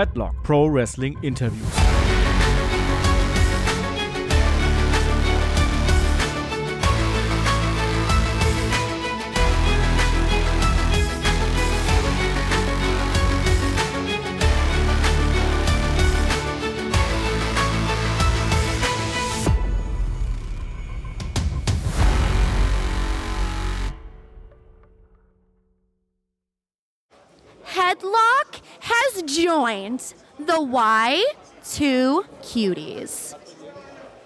Headlock Pro Wrestling Interviews. The Y2 Cuties.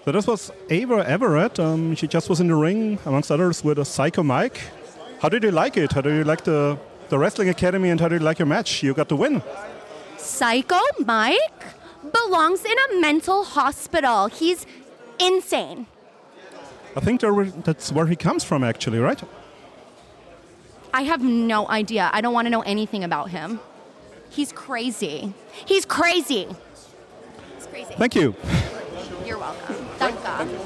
So this was Ava Everett. Um, she just was in the ring, amongst others, with a Psycho Mike. How did you like it? How did you like the, the Wrestling Academy and how did you like your match? You got the win. Psycho Mike belongs in a mental hospital. He's insane. I think that's where he comes from, actually, right? I have no idea. I don't want to know anything about him. He's crazy. He's crazy. He's crazy. Thank you. You're welcome. Danke.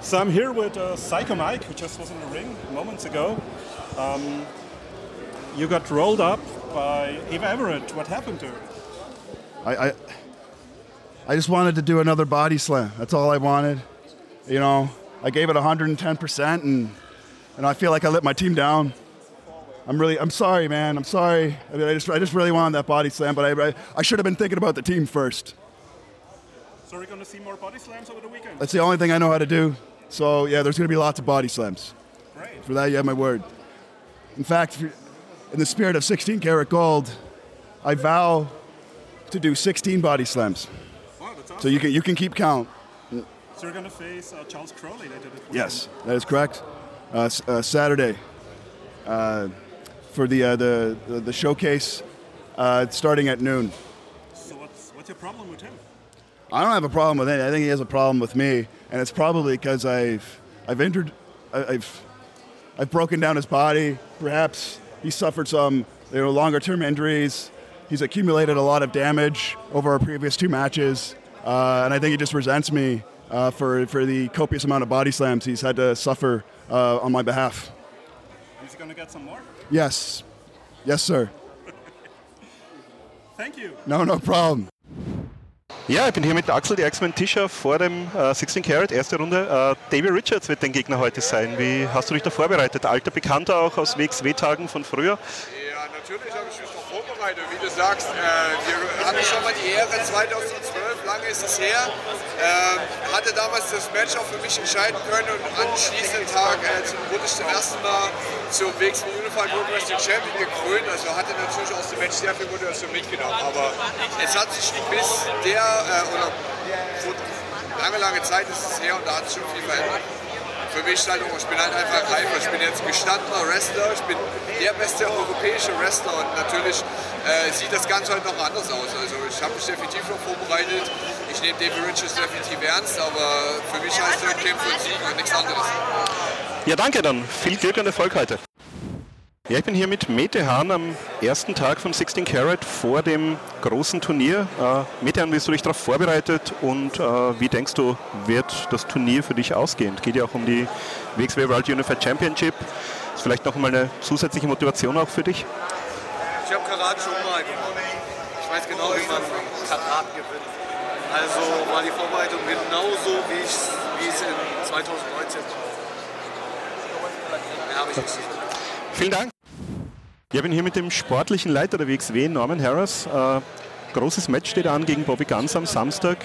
So I'm here with uh, Psycho Mike, who just was in the ring moments ago. Um, you got rolled up by Ava Everett. What happened to her? I, I, I just wanted to do another body slam. That's all I wanted. You know, I gave it 110%, and, and I feel like I let my team down. I'm really, I'm sorry, man. I'm sorry. I, mean, I, just, I just really wanted that body slam, but I, I, I should have been thinking about the team first. So we're going to see more body slams over the weekend. That's the only thing I know how to do. So, yeah, there's going to be lots of body slams. Great. For that, you have my word. In fact, in the spirit of 16 karat gold, I vow to do 16 body slams. Wow, that's awesome. So you can, you can keep count. So you're going to face uh, Charles Crowley later this weekend. Yes, that is correct. Uh, uh, Saturday uh, for the, uh, the, the the showcase, uh, starting at noon. So what's, what's your problem with him? I don't have a problem with it. I think he has a problem with me, and it's probably because I've I've I've I've broken down his body. Perhaps he suffered some you know longer term injuries. He's accumulated a lot of damage over our previous two matches, uh, and I think he just resents me uh, for for the copious amount of body slams he's had to suffer uh, on my behalf. Is he going to get some more? Yes, yes, sir. Thank you. No, no problem. Ja, ich bin hier mit Axel, die X-Men Tischer vor dem äh, 16 Carat, erste Runde. Äh, Davy Richards wird dein Gegner heute sein. Wie hast du dich da vorbereitet? Alter Bekannter auch aus WXW-Tagen von früher. Ja, natürlich habe ich mich noch vorbereitet. Wie du sagst, äh, wir hatten schon mal die Ehre 2012, lange ist es her. Äh, hatte damals das Match auch für mich entscheiden können und am anschließenden Tag äh, wurde ich zum ersten Mal zum WXW Unified World Wrestling Champion gekrönt. Also hatte natürlich aus dem Match sehr viel Motivation mitgenommen. Aber es hat sich bis der, äh, oder lange, lange Zeit ist es her und da hat sich schon viel verändert. Für mich halt auch, ich bin halt einfach reifer. Ich bin jetzt gestandener Wrestler, ich bin der beste europäische Wrestler und natürlich äh, sieht das Ganze halt noch anders aus. Also ich habe mich definitiv noch vorbereitet. Ich nehme David Richards definitiv ernst, aber für mich heißt der Kämpfe und Siegen und nichts anderes. Ja, danke dann. Viel Glück und Erfolg heute. Ja, ich bin hier mit Mete Hahn am ersten Tag von 16 Carat vor dem großen Turnier. Äh, Mete Hahn, wie hast du dich darauf vorbereitet und äh, wie denkst du, wird das Turnier für dich ausgehen? Geht ja auch um die WXW World Unified Championship. Ist vielleicht noch mal eine zusätzliche Motivation auch für dich? Ich habe Karat schon mal gewonnen. Ich weiß genau, wie man Karat gewinnt. Also war die Vorbereitung genauso, wie, ich, wie es in 2019 war. Mehr habe ich nicht. Vielen Dank. Ja, ich bin hier mit dem sportlichen Leiter der WXW, Norman Harris. Äh, großes Match steht an gegen Bobby Guns am Samstag.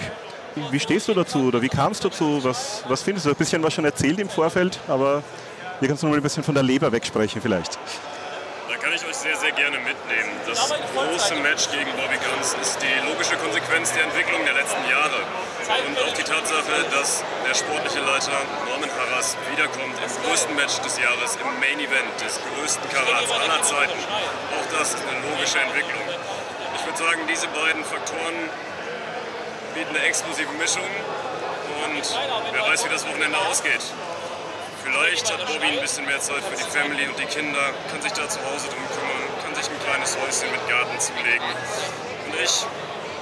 Wie stehst du dazu oder wie kamst du dazu? Was, was findest du? Ein bisschen was schon erzählt im Vorfeld, aber hier kannst du mal ein bisschen von der Leber wegsprechen vielleicht. Da kann ich euch sehr, sehr gerne mitnehmen. Das große Match gegen Bobby Guns ist die logische Konsequenz der Entwicklung der letzten Jahre. Und auch die Tatsache, dass der sportliche Leiter Norman Harras wiederkommt im größten Match des Jahres, im Main Event des größten Karats aller Zeiten. Auch das ist eine logische Entwicklung. Ich würde sagen, diese beiden Faktoren bieten eine explosive Mischung. Und wer weiß, wie das Wochenende ausgeht. Vielleicht hat Bobby ein bisschen mehr Zeit für die Family und die Kinder, kann sich da zu Hause drum kümmern, kann sich ein kleines Häuschen mit Garten zulegen. Und ich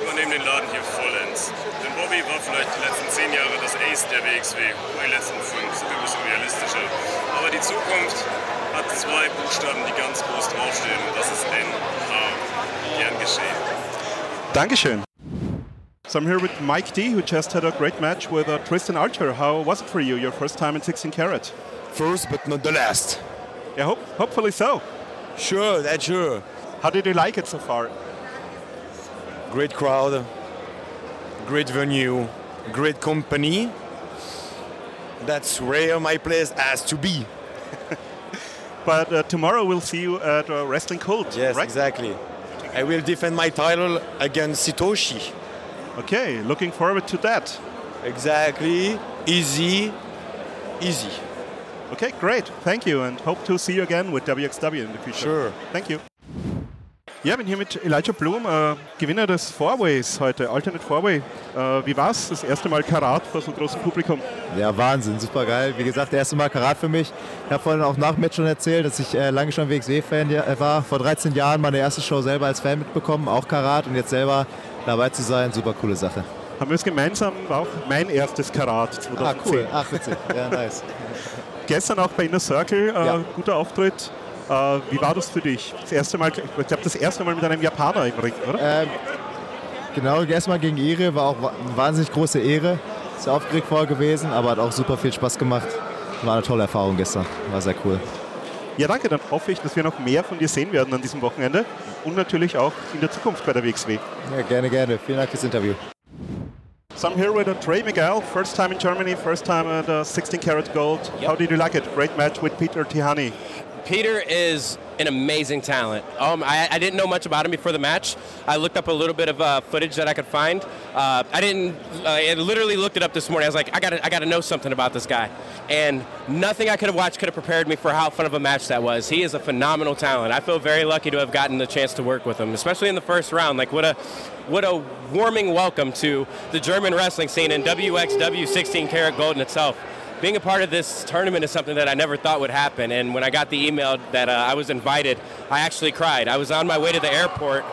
übernehme den Laden hier vollends. Denn Bobby war vielleicht die letzten zehn Jahre das Ace der WXW, oder die letzten fünf, sind wir ein bisschen realistischer. Aber die Zukunft hat zwei Buchstaben, die ganz groß draufstehen. Und das ist NH. Gern geschehen. Dankeschön. So I'm here with Mike D, who just had a great match with uh, Tristan Archer. How was it for you, your first time in 16 karat? First, but not the last. Yeah, hope, hopefully so. Sure, that's sure. How did you like it so far? Great crowd, great venue, great company. That's where my place has to be. But uh, tomorrow we'll see you at uh, Wrestling Cult, Yes, right? exactly. I will defend my title against Sitoshi. Okay, looking forward to that. Exactly. Easy. Easy. Okay, great. Thank you and hope to see you again with WXW in the future. Sure. Thank you. Ja, bin hier mit Elijah Bloom, äh, Gewinner des Fourways heute, Alternate Fourway. Äh, wie war's? Das erste Mal Karat vor so großem Publikum. Ja, Wahnsinn, super geil. Wie gesagt, das erste Mal Karat für mich. Ich habe vorhin auch nach dem Match schon erzählt, dass ich äh, lange schon WXW-Fan war. Vor 13 Jahren meine erste Show selber als Fan mitbekommen, auch Karat und jetzt selber dabei zu sein, super coole Sache. Haben wir es gemeinsam, war auch mein erstes Karat 2010. Ah, cool. Ach, witzig. Ja, nice. Gestern auch bei Inner Circle, äh, Ja. guter Auftritt. Äh, wie war das für dich? Das erste Mal, ich glaube, das erste Mal mit einem Japaner im Ring, oder? Ähm, genau, erstmal gegen Ire war auch eine wahnsinnig große Ehre. Ist aufgeregt vorher gewesen, aber hat auch super viel Spaß gemacht. War eine tolle Erfahrung gestern. War sehr cool. Ja, danke. Dann hoffe ich, dass wir noch mehr von dir sehen werden an diesem Wochenende und natürlich auch in der Zukunft bei der WXW. Ja, gerne, gerne. Vielen Dank fürs Interview. So I'm here with Trey Miguel, first time in Germany, first time at uh, 16 karat gold. How did you like it? Great match with Peter Tihani. Peter is an amazing talent. Um, I, I didn't know much about him before the match. I looked up a little bit of uh, footage that I could find. Uh, I didn't. Uh, I literally looked it up this morning. I was like, I gotta, I gotta know something about this guy. And nothing I could have watched could have prepared me for how fun of a match that was. He is a phenomenal talent. I feel very lucky to have gotten the chance to work with him, especially in the first round. Like what a, what a warming welcome to the German wrestling scene and WXW 16 karat gold in itself being a part of this tournament is something that I never thought would happen. And when I got the email that uh, I was invited, I actually cried. I was on my way to the airport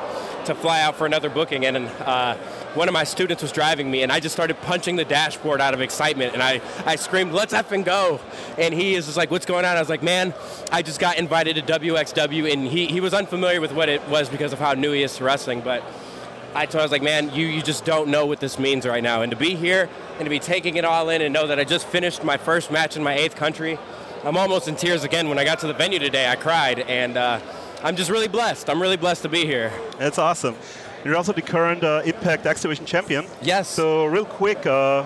to fly out for another booking, and uh, one of my students was driving me, and I just started punching the dashboard out of excitement, and I, I screamed, "Let's effing go!" And he is just like, "What's going on?" I was like, "Man, I just got invited to WXW," and he, he was unfamiliar with what it was because of how new he is to wrestling, but. I told I was like, man, you, you just don't know what this means right now. And to be here and to be taking it all in and know that I just finished my first match in my eighth country, I'm almost in tears again. When I got to the venue today, I cried. And uh, I'm just really blessed. I'm really blessed to be here. That's awesome. You're also the current uh, Impact X Division champion. Yes. So real quick, uh,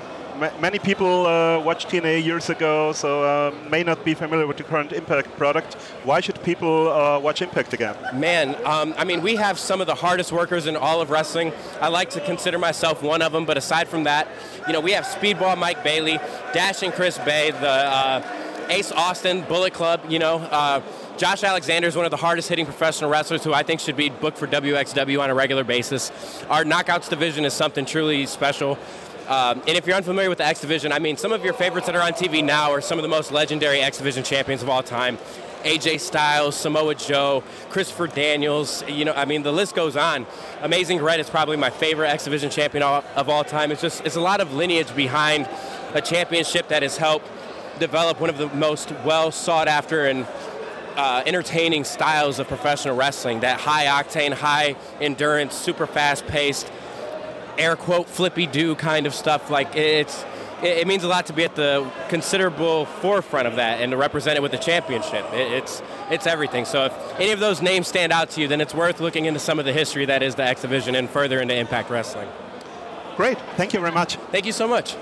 many people uh, watched TNA years ago, so uh, may not be familiar with the current Impact product. Why should people uh, watch Impact again? Man, um, I mean, we have some of the hardest workers in all of wrestling. I like to consider myself one of them, but aside from that, you know, we have Speedball Mike Bailey, Dashing Chris Bey, the uh, Ace Austin, Bullet Club, you know. Uh, Josh Alexander is one of the hardest hitting professional wrestlers who I think should be booked for WXW on a regular basis. Our knockouts division is something truly special. Um, and if you're unfamiliar with the X Division, I mean, some of your favorites that are on TV now are some of the most legendary X Division champions of all time. AJ Styles, Samoa Joe, Christopher Daniels, you know, I mean, the list goes on. Amazing Red is probably my favorite X Division champion of of all time. It's just, it's a lot of lineage behind a championship that has helped develop one of the most well sought after and uh, entertaining styles of professional wrestling. That high octane, high endurance, super fast paced, air quote flippy do kind of stuff. Like it's, it, means a lot to be at the considerable forefront of that and to represent it with the championship. It, it's it's everything. So if any of those names stand out to you, then it's worth looking into some of the history that is the X Division and further into Impact Wrestling. Great, thank you very much. Thank you so much.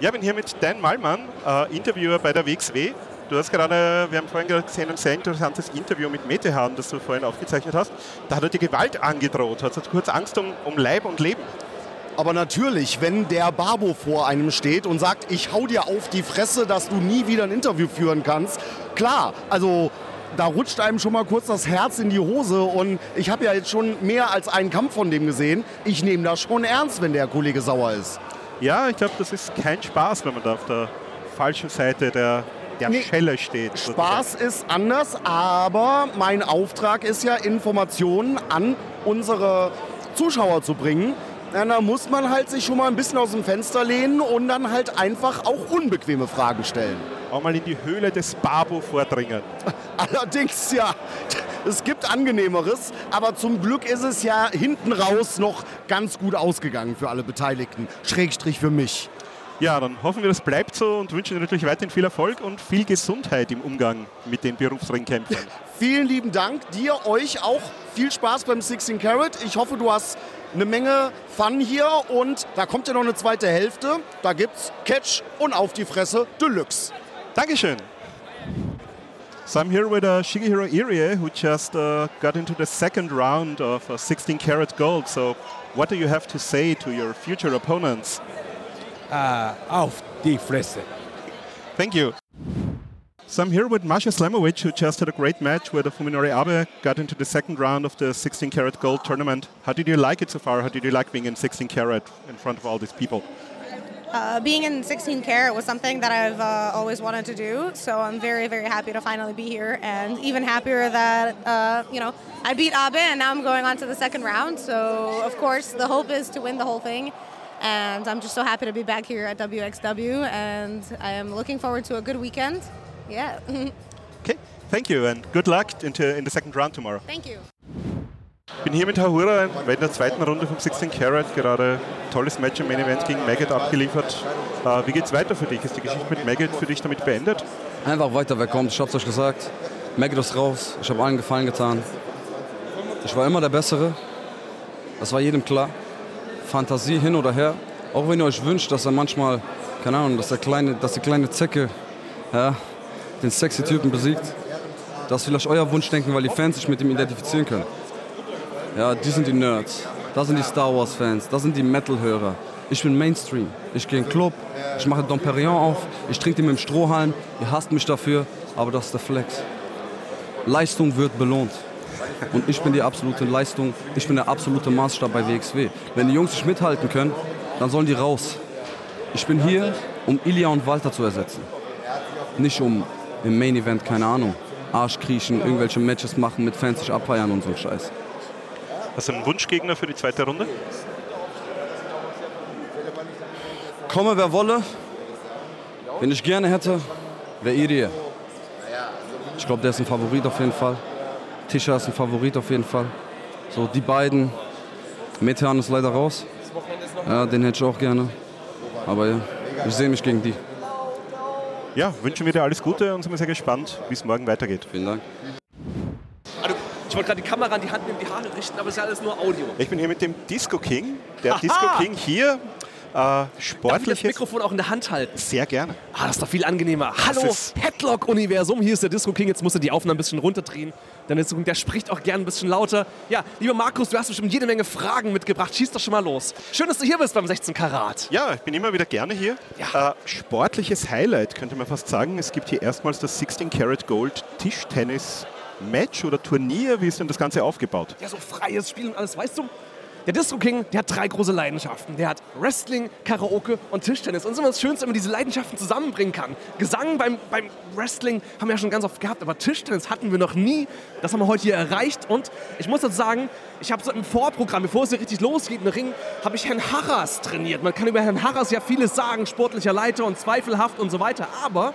Ja, bin hier mit Dan Mallmann, äh, uh, Interviewer bei der WXW. Du hast gerade, wir haben vorhin gerade gesehen, ein sehr interessantes Interview mit Metehan, das du vorhin aufgezeichnet hast. Da hat er dir Gewalt angedroht. Hast du kurz Angst um, um Leib und Leben? Aber natürlich, wenn der Babo vor einem steht und sagt, ich hau dir auf die Fresse, dass du nie wieder ein Interview führen kannst, klar, also da rutscht einem schon mal kurz das Herz in die Hose und ich habe ja jetzt schon mehr als einen Kampf von dem gesehen. Ich nehme das schon ernst, wenn der Kollege sauer ist. Ja, ich glaube, das ist kein Spaß, wenn man da auf der falschen Seite der, der Nee, Schelle steht. Spaß ist anders, aber mein Auftrag ist ja, Informationen an unsere Zuschauer zu bringen. Ja, da muss man halt sich schon mal ein bisschen aus dem Fenster lehnen und dann halt einfach auch unbequeme Fragen stellen. Auch mal in die Höhle des Babu vordringen. Allerdings ja, es gibt angenehmeres, aber zum Glück ist es ja hinten raus noch ganz gut ausgegangen für alle Beteiligten. Schrägstrich für mich. Ja, dann hoffen wir, das bleibt so und wünschen dir natürlich weiterhin viel Erfolg und viel Gesundheit im Umgang mit den Berufsringkämpfern. Vielen lieben Dank. Dir, euch auch viel Spaß beim 16 Carat. Ich hoffe, du hast eine Menge Fun hier und da kommt ja noch eine zweite Hälfte. Da gibt's Catch und auf die Fresse Deluxe. Dankeschön. So I'm here with uh, Shigehiro Irie, who just uh, got into the second round of uh, 16 karat gold. So, what do you have to say to your future opponents? Uh, auf die Fresse. Thank you. So I'm here with Masha Slamovich, who just had a great match with the Fuminori Abe, got into the second round of the 16 karat gold tournament. How did you like it so far? How did you like being in 16 karat in front of all these people? Uh, being in 16 karat was something that I've uh, always wanted to do, so I'm very, very happy to finally be here, and even happier that uh, you know I beat Abe, and now I'm going on to the second round. So of course the hope is to win the whole thing, and I'm just so happy to be back here at WXW, and I am looking forward to a good weekend. Yeah. okay, thank you, and good luck into, in the second round tomorrow. Thank you. Ich bin hier mit Hahura, in der zweiten Runde vom 16 Karat, gerade tolles Match im Main Event gegen Maggot abgeliefert. Äh, wie geht's weiter für dich? Ist die Geschichte mit Maggot für dich damit beendet? Einfach weiter wegkommen, ich hab's euch gesagt. Maggot ist raus, ich habe allen Gefallen getan. Ich war immer der Bessere, das war jedem klar. Fantasie hin oder her. Auch wenn ihr euch wünscht, dass er manchmal, keine Ahnung, dass, der kleine, dass die kleine Zecke ja, den sexy Typen besiegt. Das ist vielleicht euer Wunschdenken, weil die Fans sich mit ihm identifizieren können. Ja, die sind die Nerds. Das sind die Star Wars Fans. Das sind die Metal-Hörer. Ich bin Mainstream. Ich gehe in den Club. Ich mache Dom Perignon auf. Ich trinke den mit dem Strohhalm. Ihr hasst mich dafür. Aber das ist der Flex. Leistung wird belohnt. Und ich bin die absolute Leistung. Ich bin der absolute Maßstab bei WXW. Wenn die Jungs nicht mithalten können, dann sollen die raus. Ich bin hier, um Ilya und Walter zu ersetzen. Nicht um im Main Event, keine Ahnung, Arschkriechen, irgendwelche Matches machen, mit Fans sich abfeiern und so ein Scheiß. Hast du einen Wunschgegner für die zweite Runde? Komme, wer wolle. Wenn ich gerne hätte, wäre Irie. Ich glaube, der ist ein Favorit auf jeden Fall. Tisha ist ein Favorit auf jeden Fall. So, die beiden. Metehan ist leider raus. Ja, den hätte ich auch gerne. Aber ja, ich sehe mich gegen die. Ja, wünschen wir dir alles Gute und sind sehr gespannt, wie es morgen weitergeht. Vielen Dank. Also, ich wollte gerade die Kamera in die Hand nehmen, die Haare richten, aber es ist ja alles nur Audio. Ich bin hier mit dem Disco King. Der Aha! Disco King hier, äh, Darf ich das sportliches. Mikrofon auch in der Hand halten? Sehr gerne. Ah, das ist doch viel angenehmer. Hallo, ist- Headlock-Universum. Hier ist der Disco King. Jetzt musst du die Aufnahme ein bisschen runterdrehen. Disco King, der spricht auch gern ein bisschen lauter. Ja, lieber Markus, du hast bestimmt jede Menge Fragen mitgebracht. Schieß doch schon mal los. Schön, dass du hier bist beim 16 Karat. Ja, ich bin immer wieder gerne hier. Äh, sportliches Highlight könnte man fast sagen. Es gibt hier erstmals das 16 Karat Gold Tischtennis Match oder Turnier. Wie ist denn das Ganze aufgebaut? Ja, so freies Spiel und alles. Weißt du, der Disco King, der hat drei große Leidenschaften. Der hat Wrestling, Karaoke und Tischtennis. Und es ist immer das Schönste, wenn man diese Leidenschaften zusammenbringen kann. Gesang beim, beim Wrestling haben wir ja schon ganz oft gehabt, aber Tischtennis hatten wir noch nie. Das haben wir heute hier erreicht. Und ich muss dazu sagen, ich habe so im Vorprogramm, bevor es hier richtig losgeht im Ring, habe ich Herrn Harras trainiert. Man kann über Herrn Harras ja vieles sagen, sportlicher Leiter und zweifelhaft und so weiter. Aber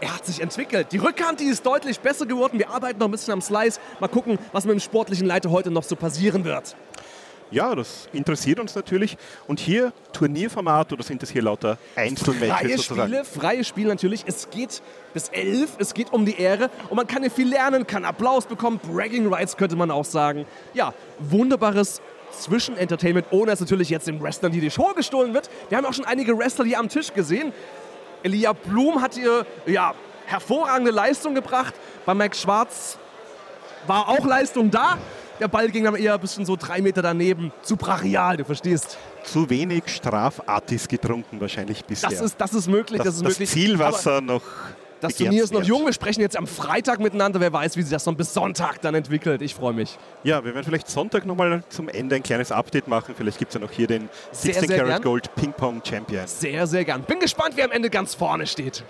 er hat sich entwickelt. Die Rückhand, die ist deutlich besser geworden. Wir arbeiten noch ein bisschen am Slice. Mal gucken, was mit dem sportlichen Leiter heute noch so passieren wird. Ja, das interessiert uns natürlich. Und hier Turnierformat oder sind das hier lauter Einzelmatches Freie sozusagen? Spiele, freie Spiele natürlich. Es geht bis elf, es geht um die Ehre und man kann hier viel lernen, kann Applaus bekommen, Bragging Rights könnte man auch sagen. Ja, wunderbares Zwischenentertainment, ohne dass natürlich jetzt den Wrestlern die Show gestohlen wird. Wir haben auch schon einige Wrestler hier am Tisch gesehen. Elia Blum hat hier ja, hervorragende Leistung gebracht. Bei Max Schwarz war auch Leistung da. Der Ball ging dann eher ein bisschen so drei Meter daneben. Zu brachial, du verstehst. Zu wenig Strafartis getrunken wahrscheinlich bisher. Das ist, das ist möglich, das, ist das möglich. Zielwasser Aber noch Das Turnier ist noch jung. Wir sprechen jetzt am Freitag miteinander. Wer weiß, wie sich das dann bis Sonntag dann entwickelt. Ich freue mich. Ja, wir werden vielleicht Sonntag nochmal zum Ende ein kleines Update machen. Vielleicht gibt es ja noch hier den Sehr, 16 sehr Karat gern. Gold Ping Pong Champion. Sehr, sehr gern. Bin gespannt, wer am Ende ganz vorne steht.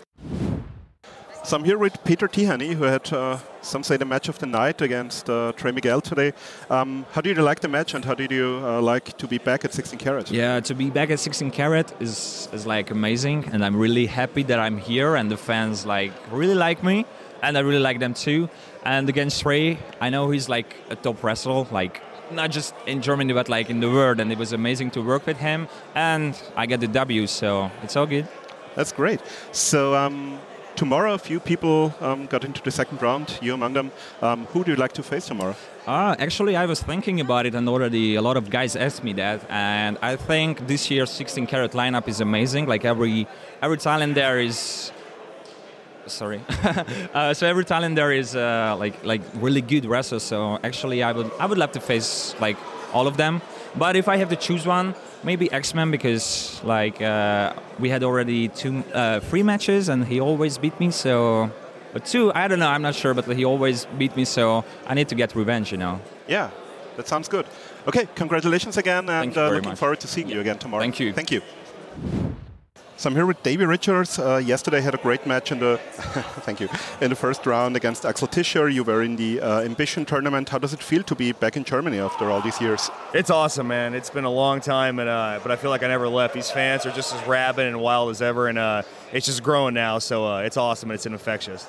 So I'm here with Peter Tihanyi, who had uh, some say the match of the night against uh, Trey Miguel today. Um, how did you like the match, and how did you uh, like to be back at 16 Carat? Yeah, to be back at 16 Carat is is like amazing, and I'm really happy that I'm here, and the fans like really like me, and I really like them too. And against Trey, I know he's like a top wrestler, like not just in Germany but like in the world, and it was amazing to work with him, and I got the W, so it's all good. That's great. So. Um, tomorrow, a few people um, got into the second round, you among them. Um, who do you like to face tomorrow? Uh, actually, I was thinking about it, and already a lot of guys asked me that. And I think this year's 16 carat lineup is amazing. Like every every talent there is. Sorry, uh, so every talent there is uh, like like really good wrestlers. So actually, I would I would love to face like all of them. But if I have to choose one, maybe X-Men because like uh, we had already two, uh, three matches and he always beat me. So, but two, I don't know, I'm not sure, but he always beat me. So I need to get revenge, you know. Yeah, that sounds good. Okay, congratulations again, and uh, looking much. forward to seeing you again tomorrow. Thank you. Thank you. So I'm here with Davey Richards. Uh, yesterday had a great match in the thank you in the first round against Axel Tischer. You were in the uh, Ambition tournament. How does it feel to be back in Germany after all these years? It's awesome, man. It's been a long time, and uh, but I feel like I never left. These fans are just as rabid and wild as ever, and uh, it's just growing now. So uh, it's awesome and it's infectious.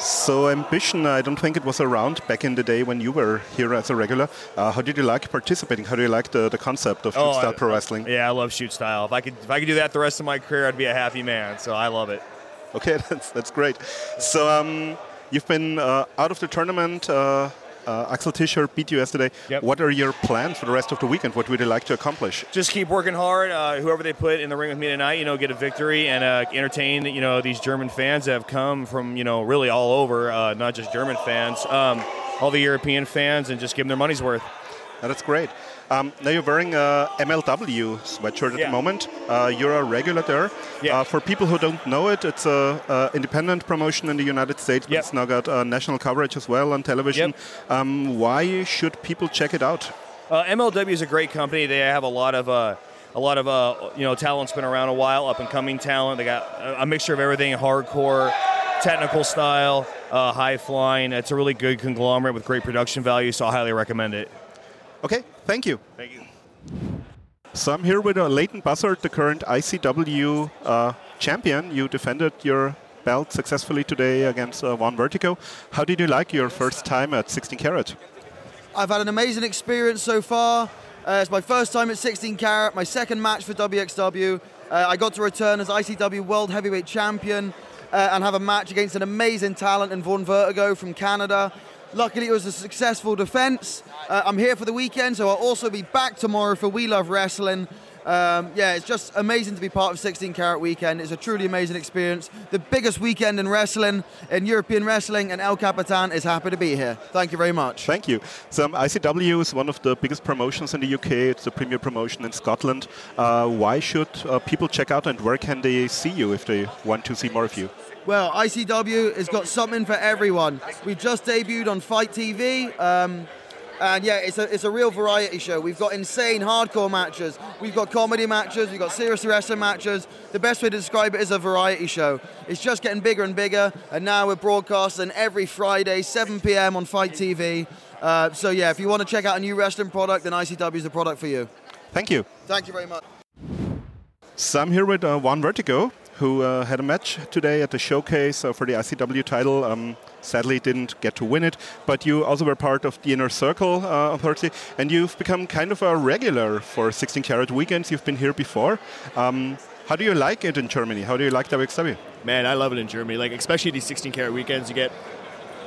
So Ambition, I don't think it was around back in the day when you were here as a regular. Uh, how did you like participating? How do you like the, the concept of shoot Oh, style I- pro wrestling? Yeah, I love shoot style. If I could, if I could do that the rest of my career, I'd be a happy man. So I love it. Okay, that's that's great. So um, you've been uh, out of the tournament. Uh, uh, Axel Tischer beat you yesterday. What are your plans for the rest of the weekend? What would you like to accomplish? Just keep working hard. Uh, whoever they put in the ring with me tonight, you know, get a victory and uh, entertain, you know, these German fans that have come from, you know, really all over, uh, not just German fans, um, all the European fans, and just give them their money's worth. That's great. Um, now you're wearing a MLW sweatshirt at Yeah. the moment. Uh, you're a regular there. Uh, for people who don't know it, it's a, a independent promotion in the United States, but it's now got uh, national coverage as well on television. Um, why should people check it out? Uh, MLW is a great company. They have a lot of uh, a lot of uh, you know talent's been around a while, up and coming talent. They got a, a mixture of everything: hardcore, technical style, uh, high flying. It's a really good conglomerate with great production value. So I highly recommend it. Okay, thank you. Thank you. So I'm here with uh, Leyton Buzzard, the current ICW uh, champion. You defended your belt successfully today against uh, Vaughn Vertigo. How did you like your first time at 16 Carat? I've had an amazing experience so far. Uh, it's my first time at 16 Carat, my second match for WXW. Uh, I got to return as ICW World Heavyweight Champion uh, and have a match against an amazing talent in Vaughn Vertigo from Canada. Luckily, it was a successful defense. Uh, I'm here for the weekend, so I'll also be back tomorrow for We Love Wrestling. Um, yeah, it's just amazing to be part of 16 Carat Weekend. It's a truly amazing experience. The biggest weekend in wrestling, in European wrestling, and El Capitan is happy to be here. Thank you very much. Thank you. So um, ICW is one of the biggest promotions in the UK. It's the premier promotion in Scotland. Uh, why should uh, people check out and where can they see you if they want to see more of you? Well, ICW has got something for everyone. We've just debuted on Fight TV. Um, and yeah, it's a, it's a real variety show. We've got insane hardcore matches. We've got comedy matches. We've got serious wrestling matches. The best way to describe it is a variety show. It's just getting bigger and bigger. And now we're broadcasting every Friday, 7 p.m. on Fight TV. Uh, so yeah, if you want to check out a new wrestling product, then ICW is the product for you. Thank you. Thank you very much. So I'm here with uh, Vaughn Vertigo, who uh, had a match today at the showcase uh, for the ICW title. Um, sadly, didn't get to win it, but you also were part of the Inner Circle uh, Authority, and you've become kind of a regular for 16 Carat weekends. You've been here before. Um, how do you like it in Germany? How do you like WXW? Man, I love it in Germany. Like especially these 16 karat weekends, you get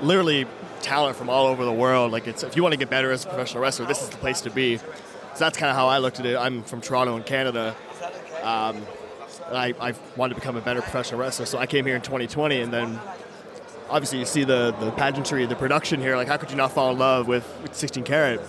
literally talent from all over the world. Like it's if you want to get better as a professional wrestler, this is the place to be. So that's kind of how I looked at it. I'm from Toronto in Canada. Um, I, I wanted to become a better professional wrestler, so I came here in 2020, and then obviously you see the, the pageantry, the production here. Like, how could you not fall in love with, with 16 karat?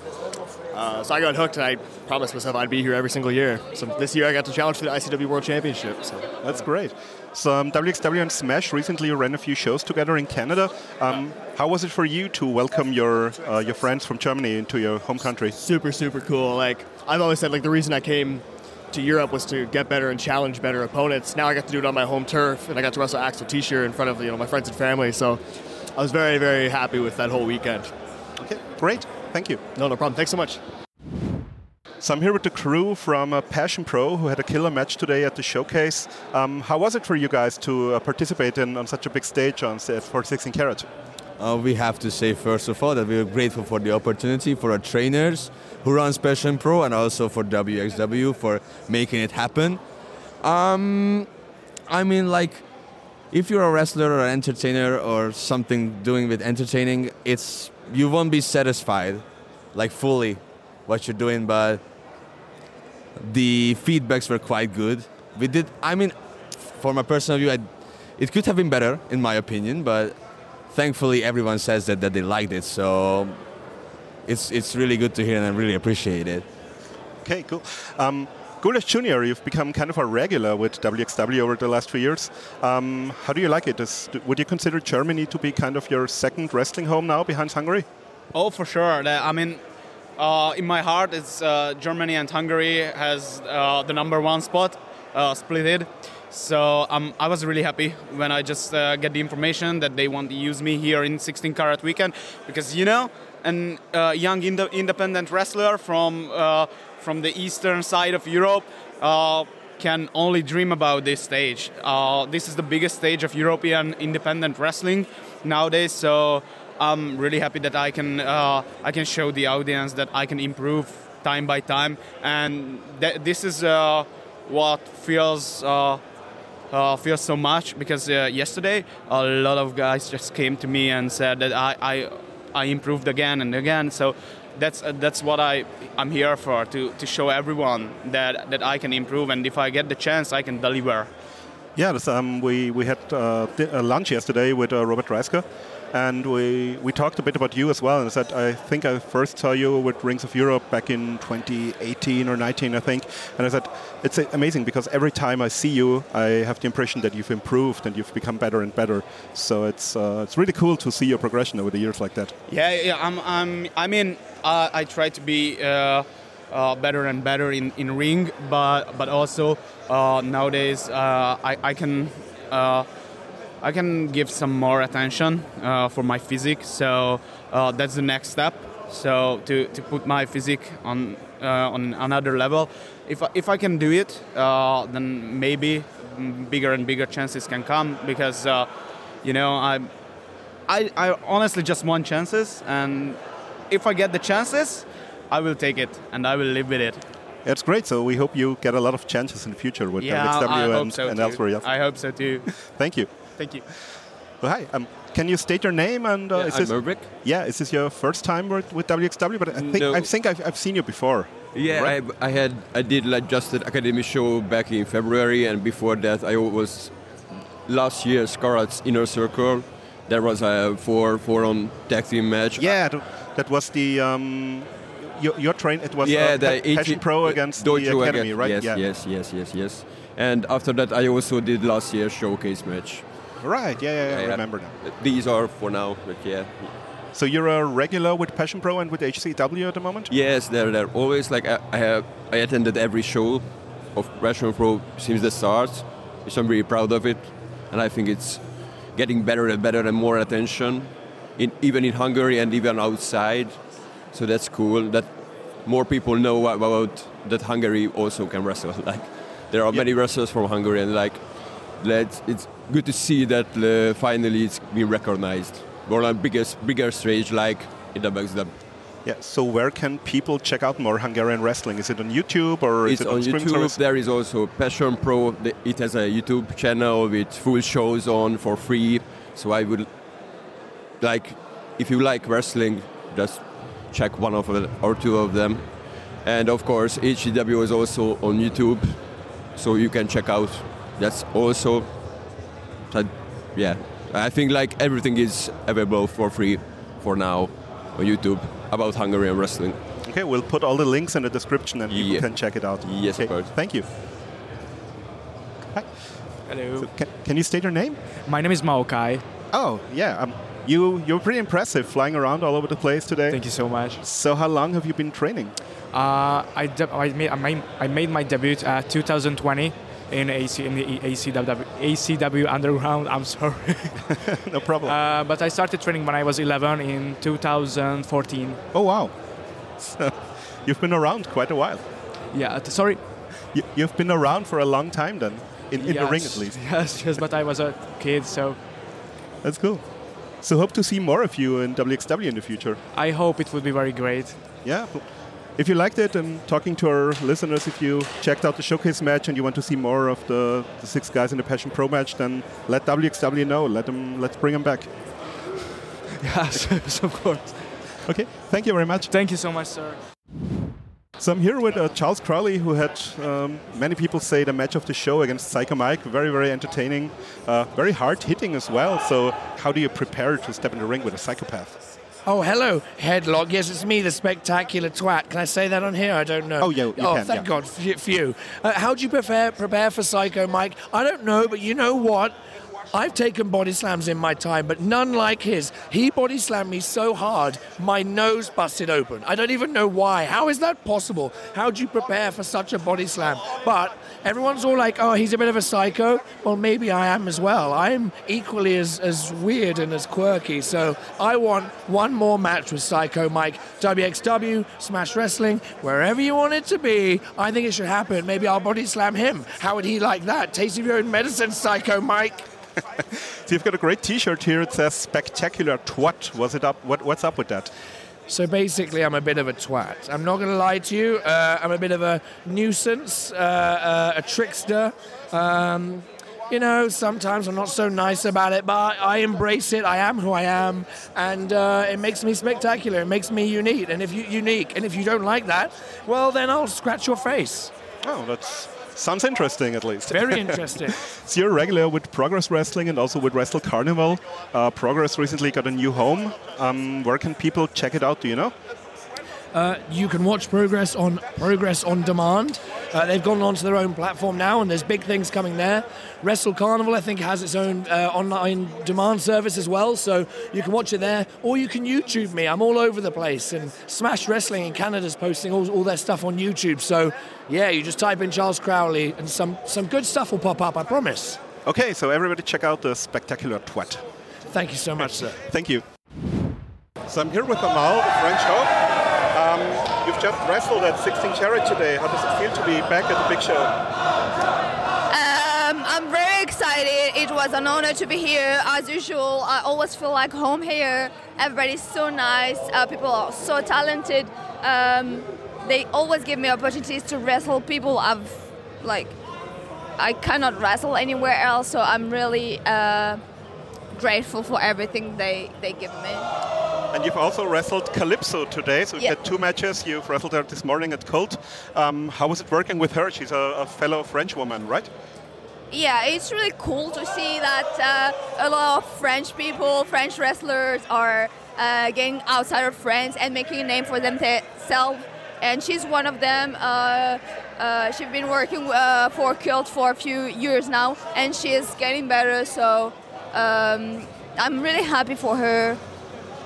Uh, so I got hooked, and I promised myself I'd be here every single year. So this year I got to challenge for the ICW World Championship. So That's great. So um, WXW and Smash recently ran a few shows together in Canada. Um, how was it for you to welcome your uh, your friends from Germany into your home country? super super cool. Like I've always said, like the reason I came to Europe was to get better and challenge better opponents. Now I got to do it on my home turf, and I got to wrestle Axel Tischer in front of you know my friends and family. So I was very very happy with that whole weekend. Okay, great. Thank you. No, no problem. Thanks so much. So I'm here with the crew from uh, Passion Pro who had a killer match today at the showcase. Um, how was it for you guys to uh, participate in on such a big stage on for 16 Carat? Uh, we have to say first of all that we are grateful for the opportunity for our trainers who runs Passion Pro and also for WXW for making it happen. Um, I mean, like, if you're a wrestler or an entertainer or something doing with entertaining, it's you won't be satisfied, like fully, what you're doing, but the feedbacks were quite good. We did. I mean, for my personal view, I, it could have been better in my opinion, but thankfully everyone says that, that they liked it. So it's it's really good to hear, and I really appreciate it. Okay, cool. Um, Gulyas Jr., you've become kind of a regular with WXW over the last few years. Um, how do you like it? Is, would you consider Germany to be kind of your second wrestling home now behind Hungary? Oh, for sure. I mean, uh, in my heart, it's uh, Germany and Hungary has uh, the number one spot uh, split. It. So um, I was really happy when I just uh, get the information that they want to use me here in 16 Carat Weekend because you know, a uh, young ind- independent wrestler from from the eastern side of Europe can only dream about this stage. this is the biggest stage of European independent wrestling nowadays. So I'm really happy that I can uh, I can show the audience that I can improve time by time, and th- this is uh, what feels. Uh, uh feels so much because uh, yesterday a lot of guys just came to me and said that I, I, I improved again and again. So that's uh, that's what I I'm here for to, to show everyone that that I can improve and if I get the chance I can deliver. Yeah, um, we we had lunch yesterday with Robert Dreissker and we, we talked a bit about you as well. And I said, I think I first saw you with Rings of Europe back in 2018 or 19, I think. And I said, it's amazing because every time I see you, I have the impression that you've improved and you've become better and better. So it's uh, it's really cool to see your progression over the years like that. Yeah, yeah. I'm, I'm I mean, uh, I try to be. Uh, uh, better and better in, in ring, but but also uh, nowadays uh, I, I can I can give some more attention uh, for my physique. So uh, that's the next step. So to, to put my physique on uh, on another level, if I, if I can do it, uh, then maybe bigger and bigger chances can come because uh, you know I, I I honestly just want chances, and if I get the chances, I will take it and I will live with it. It's great. So we hope you get a lot of chances in the future with yeah, and, so and elsewhere. Yes. I hope so too. Thank you. Thank you. Well, hi. Um, can you state your name and uh, yeah, is I'm this Maverick. Yeah, is this your first time with, with WXW? But I think no. I think I've, I've seen you before. Yeah, right? I, I, had I did like just an academy show back in February, and before that I was last year Scarlet's Inner Circle. There was a four four on tag team match. Yeah, that was the. Um, your, your train it was yeah, uh, the Passion Pro against Dojo the academy, against, right? Yes, yeah. yes, yes, yes, yes. And after that, I also did last year's showcase match. Right, yeah, yeah, yeah I remember now. These are for now, but yeah. So you're a regular with Passion Pro and with HCW at the moment? Yes, they're, they're always like I, I have I attended every show of Passion Pro since the start, so I'm really proud of it, and I think it's getting better and better and more attention, in, even in Hungary and even outside. So that's cool that more people know about that Hungary also can wrestle. Like there are many wrestlers from Hungary, and like it's good to see that uh, finally it's been recognized on a biggest, bigger stage like in the WXW. Yeah. So where can people check out more Hungarian wrestling? Is it on YouTube or it's is it on, on YouTube? Service? There is also Passion Pro. It has a YouTube channel with full shows on for free. So I would like, if you like wrestling, just check one of it or two of them. And of course, HCW is also on YouTube, so you can check out. That's also that, yeah, I think like everything is available for free for now on YouTube about Hungarian wrestling. Okay, we'll put all the links in the description and Yeah. you can check it out. Yes, okay, of course. Thank you. Hi. Hello. So can, can you state your name? My name is Maokai. Oh, yeah. Um, You you're pretty impressive, flying around all over the place today. Thank you so much. So how long have you been training? Uh, I, de- I, made, I, made, I made my debut uh, 2020 in AC in the ACW, ACW Underground. I'm sorry. no problem. Uh, but I started training when I was 11 in 2014. Oh wow! So you've been around quite a while. Yeah. t- sorry. You, you've been around for a long time then, in, in the ring at least. Yes, yes, but I was a kid, so That's cool. So hope to see more of you in WXW in the future. I hope it will be very great. Yeah. If you liked it, and talking to our listeners, if you checked out the showcase match and you want to see more of the, the six guys in the Passion Pro match, then let WXW know. Let them. Let's bring them back. Yes, of course. Okay. Thank you very much. Thank you so much, sir. So I'm here with uh, Charles Crowley, who had um, many people say the match of the show against Psycho Mike. Very, very entertaining, uh, very hard hitting as well. So how do you prepare to step in the ring with a psychopath? Oh, hello, Headlock. Yes, it's me, the spectacular twat. Can I say that on here? I don't know. Oh, yeah, you oh, can, thank yeah. God for for you. Uh, how do you prepare, prepare for Psycho Mike? I don't know, but you know what? I've taken body slams in my time, but none like his. He body slammed me so hard, my nose busted open. I don't even know why. How is that possible? How do you prepare for such a body slam? But everyone's all like, oh, he's a bit of a psycho. Well, maybe I am as well. I'm equally as, as weird and as quirky. So I want one more match with Psycho Mike. WXW, Smash Wrestling, wherever you want it to be. I think it should happen. Maybe I'll body slam him. How would he like that? Taste of your own medicine, Psycho Mike. So you've got a great T-shirt here. It says "Spectacular Twat." Was it up? What, what's up with that? So basically, I'm a bit of a twat. I'm not going to lie to you. Uh, I'm a bit of a nuisance, uh, uh, a trickster. Um, you know, sometimes I'm not so nice about it, but I embrace it. I am who I am, and uh, it makes me spectacular. It makes me unique. And if you unique, and if you don't like that, well, then I'll scratch your face. Oh, that's sounds interesting at least. Very interesting. so you're a regular with Progress Wrestling and also with Wrestle Carnival. Uh, Progress recently got a new home. Um, where can people check it out? Do you know? Uh, you can watch Progress on Progress on Demand. Uh, they've gone onto their own platform now, and there's big things coming there. Wrestle Carnival, I think, has its own uh, online demand service as well, so you can watch it there, or you can YouTube me. I'm all over the place, and Smash Wrestling in Canada's posting all, all their stuff on YouTube. So, yeah, you just type in Charles Crowley, and some some good stuff will pop up. I promise. Okay, so everybody check out the Spectacular Twat. Thank you so much, sir. Thank you. So I'm here with Amale, the French Hawk. Um, you've just wrestled at 16 Carat today. How does it feel to be back at the big show? Um, I'm very excited. It was an honor to be here. As usual, I always feel like home here. Everybody's so nice. Uh, people are so talented. Um, they always give me opportunities to wrestle people I've like I cannot wrestle anywhere else. So I'm really uh, grateful for everything they they give me. And you've also wrestled Calypso today, so you've had two matches. You've wrestled her this morning at Cult. Um, how was it working with her? She's a, a fellow French woman, right? Yeah, it's really cool to see that uh, a lot of French people, French wrestlers, are uh, getting outside of France and making a name for themselves. And she's one of them. Uh, uh, she's been working uh, for Cult for a few years now, and she is getting better. So um, I'm really happy for her.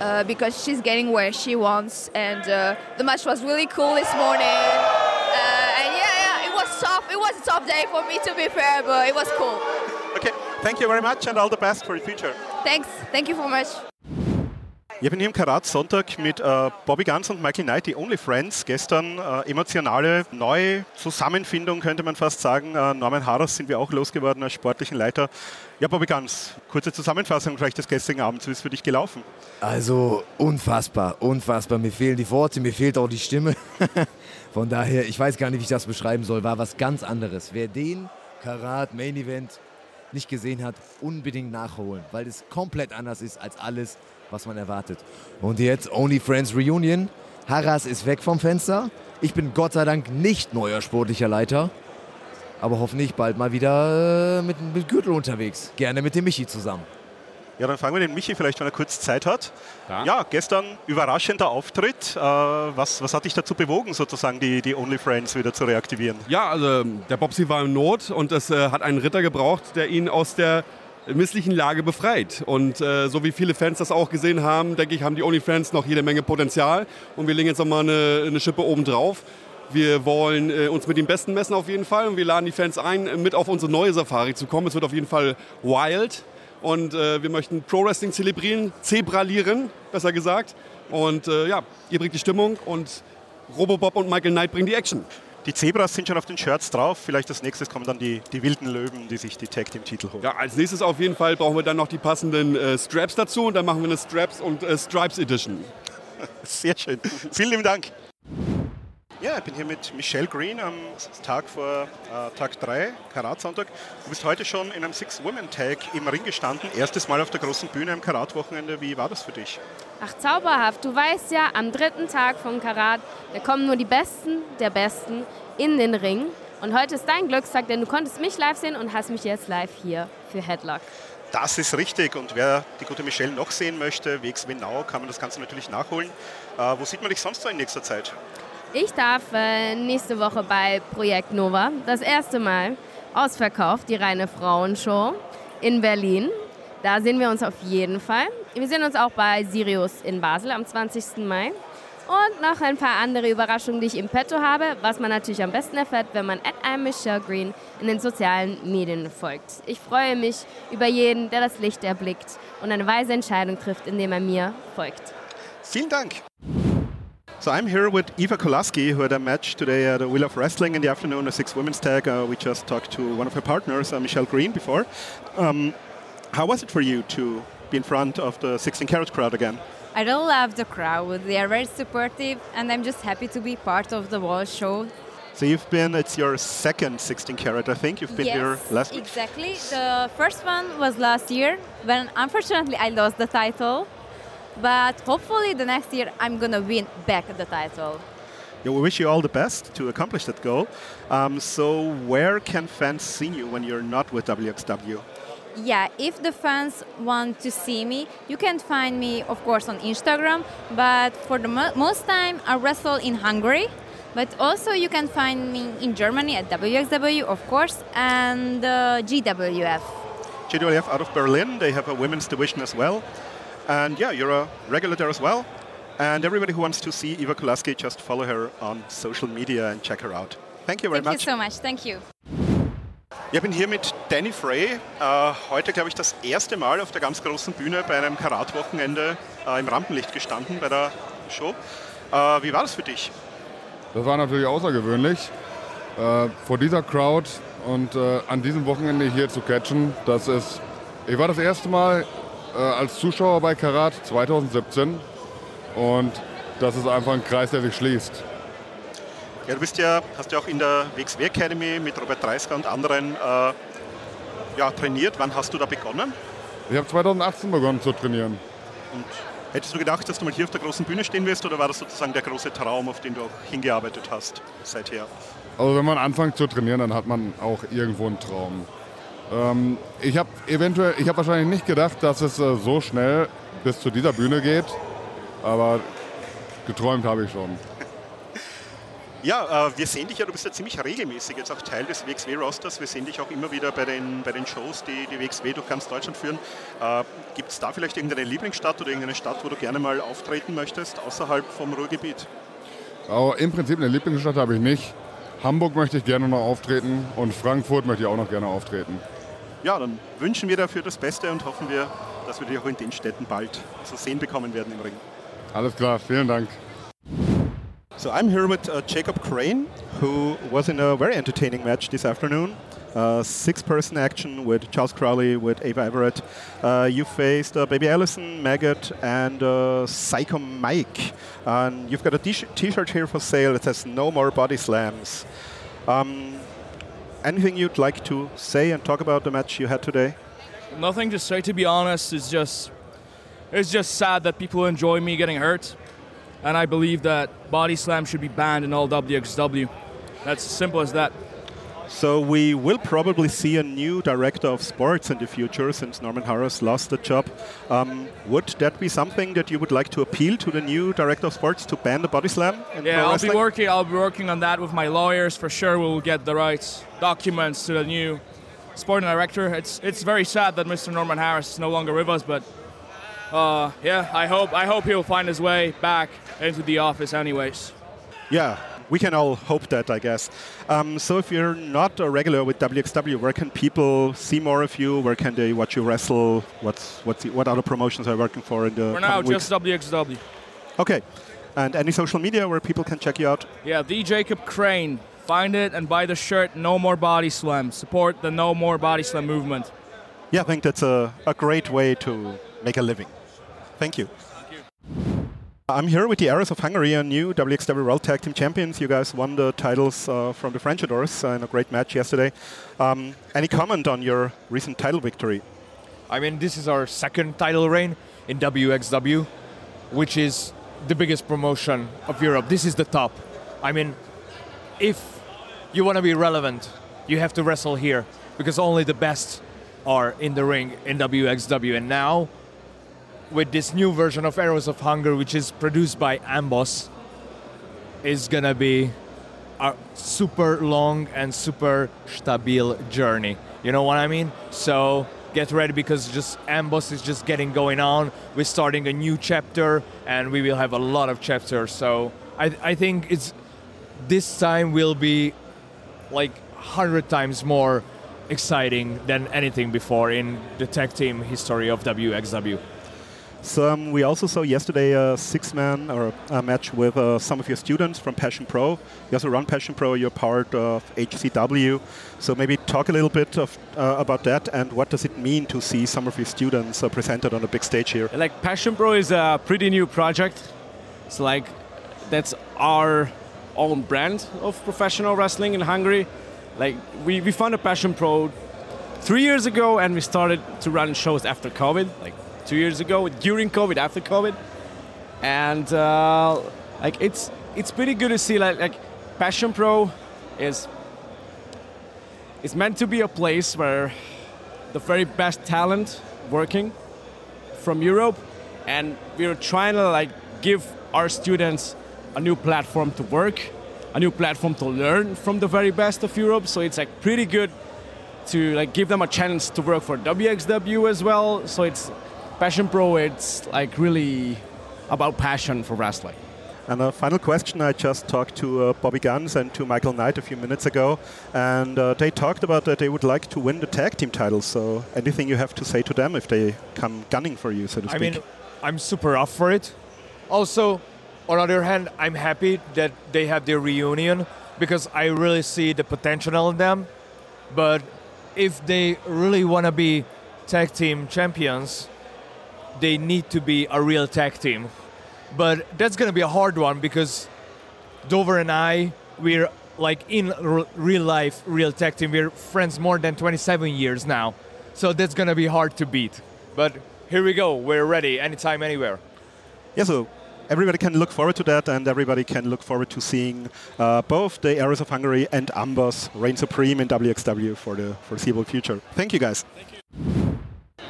Uh, because she's getting where she wants, and uh, the match was really cool this morning. Uh, and yeah, yeah, it was tough. It was a tough day for me to be fair, but it was cool. Okay, thank you very much and all the best for the future. Thanks. Thank you so much. Ich bin hier im Karat Sonntag mit äh, Bobby Guns und Michael Knight, die Only Friends. Gestern äh, emotionale neue Zusammenfindung, könnte man fast sagen. Äh, Norman Harras sind wir auch losgeworden als sportlichen Leiter. Ja, Bobby Guns, kurze Zusammenfassung vielleicht des gestrigen Abends. Wie ist es für dich gelaufen? Also unfassbar, unfassbar. Mir fehlen die Worte, mir fehlt auch die Stimme. Von daher, ich weiß gar nicht, wie ich das beschreiben soll. War was ganz anderes. Wer den Karat Main Event nicht gesehen hat, unbedingt nachholen, weil es komplett anders ist als alles, was man erwartet. Und jetzt Only Friends Reunion. Harras ist weg vom Fenster. Ich bin Gott sei Dank nicht neuer sportlicher Leiter. Aber hoffentlich bald mal wieder äh, mit, mit Gürtel unterwegs. Gerne mit dem Michi zusammen. Ja, dann fragen wir den Michi vielleicht, wenn er kurz Zeit hat. Ja, gestern überraschender Auftritt. Äh, was, was hat dich dazu bewogen, sozusagen die, die Only Friends wieder zu reaktivieren? Ja, also der Bobsy war in Not und es äh, hat einen Ritter gebraucht, der ihn aus der misslichen Lage befreit. Und äh, so wie viele Fans das auch gesehen haben, denke ich, haben die OnlyFans noch jede Menge Potenzial. Und wir legen jetzt nochmal eine, eine Schippe oben drauf. Wir wollen äh, uns mit dem Besten messen auf jeden Fall und wir laden die Fans ein, mit auf unsere neue Safari zu kommen. Es wird auf jeden Fall wild und äh, wir möchten Pro Wrestling zelebrieren, zebralieren, besser gesagt. Und äh, ja, ihr bringt die Stimmung und Robobob und Michael Knight bringen die Action. Die Zebras sind schon auf den Shirts drauf. Vielleicht als nächstes kommen dann die, die wilden Löwen, die sich die Tag Team Titel holen. Ja, als nächstes auf jeden Fall brauchen wir dann noch die passenden äh, Straps dazu und dann machen wir eine Straps und äh, Stripes Edition. Sehr schön. Vielen lieben Dank. Ja, ich bin hier mit Michelle Green am Tag vor äh, Tag 3, Karatsonntag. Du bist heute schon in einem Six-Women-Tag im Ring gestanden. Erstes Mal auf der großen Bühne am Karat-Wochenende. Wie war das für dich? Ach, zauberhaft. Du weißt ja, am dritten Tag von Karat, da kommen nur die Besten der Besten in den Ring. Und heute ist dein Glückstag, denn du konntest mich live sehen und hast mich jetzt live hier für Headlock. Das ist richtig. Und wer die gute Michelle noch sehen möchte, WXW Now, kann man das Ganze natürlich nachholen. Äh, wo sieht man dich sonst so in nächster Zeit? Ich darf äh, nächste Woche bei Projekt Nova das erste Mal ausverkauft, die reine Frauenshow in Berlin. Da sehen wir uns auf jeden Fall. Wir sehen uns auch bei Sirius in Basel am 20. Mai. Und noch ein paar andere Überraschungen, die ich im Petto habe, was man natürlich am besten erfährt, wenn man at I'm Michelle Green in den sozialen Medien folgt. Ich freue mich über jeden, der das Licht erblickt und eine weise Entscheidung trifft, indem er mir folgt. Vielen Dank. So I'm here with Iva Kolasky, who had a match today at the Wheel of Wrestling in the afternoon, a six women's tag. Uh, we just talked to one of her partners, uh, Michelle Green, before. Um, how was it for you to be in front of the 16 carat crowd again? I really love the crowd. They are very supportive, and I'm just happy to be part of the wall show. So you've been, it's your second 16 carat, I think. You've been yes, here last week. exactly. The first one was last year, when unfortunately I lost the title. But hopefully the next year I'm gonna win back the title. Yeah, we wish you all the best to accomplish that goal. Um, so where can fans see you when you're not with WXW? Yeah, if the fans want to see me, you can find me, of course, on Instagram. But for the mo- most time, I wrestle in Hungary. But also, you can find me in Germany at WXW, of course, and uh, GWF. GWF out of Berlin, they have a women's division as well. And yeah, you're a regular there as well. And everybody who wants to see Eva Kulaski, just follow her on social media and check her out. Thank you very Thank much. you so much. Thank you. Ich bin hier mit Danny Frey. Äh, heute, glaube ich, das erste Mal auf der ganz großen Bühne bei einem Karat-Wochenende äh, im Rampenlicht gestanden bei der Show. Äh, wie war das für dich? Das war natürlich außergewöhnlich. Äh, vor dieser Crowd und äh, an diesem Wochenende hier zu catchen, das ist. Ich war das erste Mal äh, als Zuschauer bei Karat 2017 und das ist einfach ein Kreis, der sich schließt. Ja, du bist ja, hast ja auch in der WXW Academy mit Robert Dreisker und anderen äh, ja, trainiert. Wann hast du da begonnen? Ich habe 2018 begonnen zu trainieren. Und hättest du gedacht, dass du mal hier auf der großen Bühne stehen wirst oder war das sozusagen der große Traum, auf den du auch hingearbeitet hast seither? Also wenn man anfängt zu trainieren, dann hat man auch irgendwo einen Traum. Ähm, ich habe eventuell, ich habe wahrscheinlich nicht gedacht, dass es äh, so schnell bis zu dieser Bühne geht, aber geträumt habe ich schon. Ja, äh, wir sehen dich ja, du bist ja ziemlich regelmäßig jetzt auch Teil des WXW-Rosters. Wir sehen dich auch immer wieder bei den, bei den Shows, die die WXW durch ganz Deutschland führen. Äh, Gibt es da vielleicht irgendeine Lieblingsstadt oder irgendeine Stadt, wo du gerne mal auftreten möchtest, außerhalb vom Ruhrgebiet? Aber Im Prinzip eine Lieblingsstadt habe ich nicht. Hamburg möchte ich gerne noch auftreten und Frankfurt möchte ich auch noch gerne auftreten. Ja, dann wünschen wir dafür das Beste und hoffen wir, dass wir dich auch in den Städten bald zu sehen bekommen werden im Ring. Alles klar, vielen Dank. So I'm here with uh, Jacob Crane, who was in a very entertaining match this afternoon. Uh, six-person action with Charles Crowley, with Ava Everett. Uh, you faced uh, Baby Allison, Maggot, and uh, Psycho Mike. And you've got a t-shirt here for sale that says "No More Body Slams." Um, anything you'd like to say and talk about the match you had today? Nothing to say, to be honest. It's just, it's just sad that people enjoy me getting hurt, and I believe that body slam should be banned in all WXW. That's as simple as that. So we will probably see a new director of sports in the future since Norman Harras lost the job. Um, would that be something that you would like to appeal to the new director of sports to ban the body slam? Yeah, I'll be working. I'll be working on that with my lawyers for sure. We'll get the right documents to the new sporting director. It's it's very sad that Mr. Norman Harras is no longer with us, but uh, yeah, I hope I hope he'll find his way back into the office, anyways. Yeah, we can all hope that, I guess. Um, so, if you're not a regular with WXW, where can people see more of you? Where can they watch you wrestle? What's what's the, what other promotions are you working for in the For now, just weeks? WXW. Okay. And any social media where people can check you out? Yeah, the Jacob Crane. Find it and buy the shirt. No more body slam. Support the No More Body Slam movement. Yeah, I think that's a, a great way to make a living. Thank you. I'm here with the Arrows of Hungary, a new WXW World Tag Team Champions. You guys won the titles uh, from the French Adors in a great match yesterday. Um, any comment on your recent title victory? I mean, this is our second title reign in WXW, which is the biggest promotion of Europe. This is the top. I mean, if you want to be relevant, you have to wrestle here because only the best are in the ring in WXW. And now, with this new version of Arrows of Hungary, which is produced by Amboss, is gonna be a super long and super stabil journey. You know what I mean? So get ready because just Amboss is just getting going on. We're starting a new chapter, and we will have a lot of chapters. So I, I think it's this time will be like hundred times more exciting than anything before in the tag team history of WXW. So um, we also saw yesterday a six-man or a match with uh, some of your students from Passion Pro. You also run Passion Pro. You're part of HCW. So maybe talk a little bit of, uh, about that and what does it mean to see some of your students uh, presented on a big stage here? Like Passion Pro is a pretty new project. It's like that's our own brand of professional wrestling in Hungary. Like we, we founded Passion Pro three years ago and we started to run shows after COVID, like two years ago, during COVID, after COVID. And uh, like it's it's pretty good to see like, like Passion Pro is is meant to be a place where the very best talent working from Europe and we're trying to like give our students a new platform to work, a new platform to learn from the very best of Europe. So it's like pretty good to like give them a chance to work for WXW as well. So it's Passion Pro. It's like really about passion for wrestling. And a final question I just talked to uh, Bobby Gunns and to Michael Knight a few minutes ago, and uh, they talked about that they would like to win the tag team titles. So, anything you have to say to them if they come gunning for you, so to speak? I speak? mean, I'm super up for it. Also, on the other hand, I'm happy that they have their reunion because I really see the potential in them. But if they really want to be tag team champions, they need to be a real tag team. But that's going to be a hard one because Dover and I, we're like in r- real life, real tag team. We're friends more than 27 years now. So that's going to be hard to beat. But here we go. We're ready anytime, anywhere. yeah, so everybody can look forward to that, and everybody can look forward to seeing uh, both the Arrows of Hungary and Amboss reign supreme in WXW for the foreseeable future. Thank you, guys.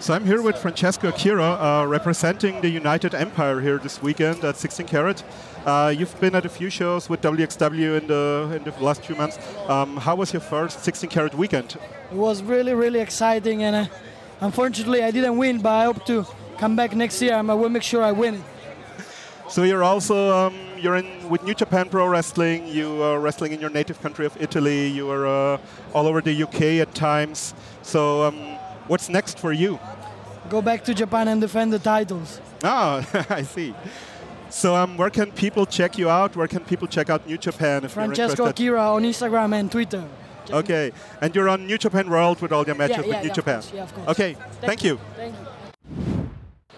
So I'm here with Francesco Akira, uh, representing the United Empire here this weekend at 16 Carat. Uh, you've been at a few shows with WXW in the in the last few months. Um, how was your first 16 Carat weekend? It was really, really exciting, and uh, unfortunately, I didn't win. But I hope to come back next year, and I will make sure I win. So you're also um, you're in with New Japan Pro Wrestling. You are wrestling in your native country of Italy. You are uh, all over the UK at times. So um, what's next for you? Go back to Japan and defend the titles. Ah, I see. So um, where can people check you out? Where can people check out New Japan if Francesco? Akira on Instagram and Twitter. Okay, and you're on New Japan World with all your matches Yeah, with yeah, New yeah, of Japan. course, yeah, of course. Okay, thank, you. Thank you.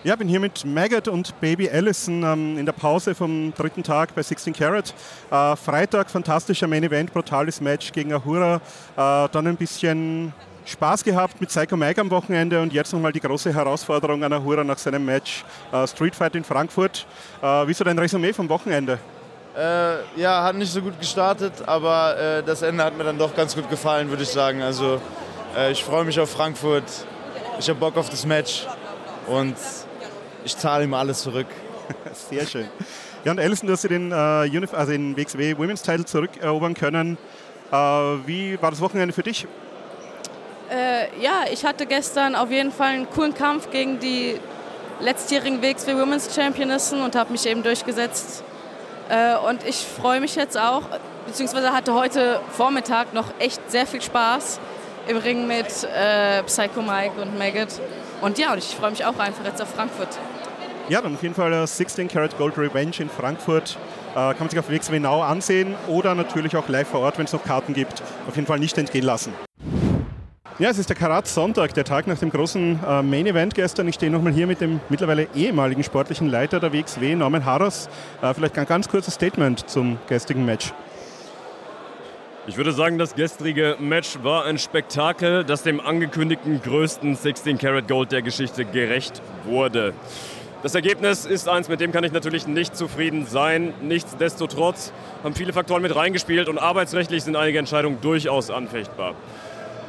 Ja, bin hier mit Maggot und Baby Allison ähm, in der Pause vom dritten Tag bei 16 Carat. Äh, Freitag fantastischer Main Event, brutales Match gegen Ahura. Äh, dann ein bisschen Spaß gehabt mit Psycho Mike am Wochenende und jetzt nochmal die große Herausforderung an Ahura nach seinem Match äh, Street Fight in Frankfurt. Äh, wie ist so dein Resümee vom Wochenende? Äh, ja, hat nicht so gut gestartet, aber äh, das Ende hat mir dann doch ganz gut gefallen, würde ich sagen. Also äh, ich freue mich auf Frankfurt, ich habe Bock auf das Match und ich zahle ihm alles zurück. Sehr schön. Ja, und Alison, du hast dir den, äh, also den WXW Women's Title zurückerobern können. Äh, wie war das Wochenende für dich? Äh, ja, ich hatte gestern auf jeden Fall einen coolen Kampf gegen die letztjährigen WXW Women's Championissen und habe mich eben durchgesetzt. Äh, und ich freue mich jetzt auch, beziehungsweise hatte heute Vormittag noch echt sehr viel Spaß im Ring mit äh, Psycho Mike und Maggot. Und ja, und ich freue mich auch einfach jetzt auf Frankfurt. Ja, dann auf jeden Fall 16 Karat Gold Revenge in Frankfurt. Äh, kann man sich auf WXW Now ansehen oder natürlich auch live vor Ort, wenn es noch Karten gibt. Auf jeden Fall nicht entgehen lassen. Ja, es ist der Karat Sonntag, der Tag nach dem großen äh, Main Event gestern. Ich stehe nochmal hier mit dem mittlerweile ehemaligen sportlichen Leiter der WXW, Norman Harras. Äh, vielleicht ein ganz kurzes Statement zum gestrigen Match. Ich würde sagen, das gestrige Match war ein Spektakel, das dem angekündigten größten 16 Karat Gold der Geschichte gerecht wurde. Das Ergebnis ist eins, mit dem kann ich natürlich nicht zufrieden sein. Nichtsdestotrotz haben viele Faktoren mit reingespielt und arbeitsrechtlich sind einige Entscheidungen durchaus anfechtbar.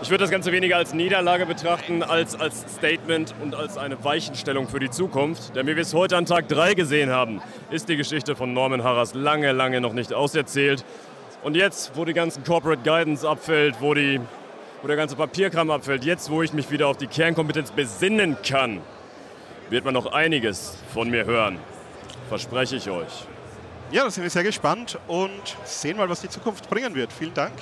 Ich würde das Ganze weniger als Niederlage betrachten, als als Statement und als eine Weichenstellung für die Zukunft. Denn wie wir es heute an Tag 3 gesehen haben, ist die Geschichte von Norman Harras lange, lange noch nicht auserzählt. Und jetzt, wo die ganzen Corporate Guidance abfällt, wo, die, wo der ganze Papierkram abfällt, jetzt, wo ich mich wieder auf die Kernkompetenz besinnen kann, wird man noch einiges von mir hören. Verspreche ich euch. Ja, da sind wir sehr gespannt und sehen mal, was die Zukunft bringen wird. Vielen Dank.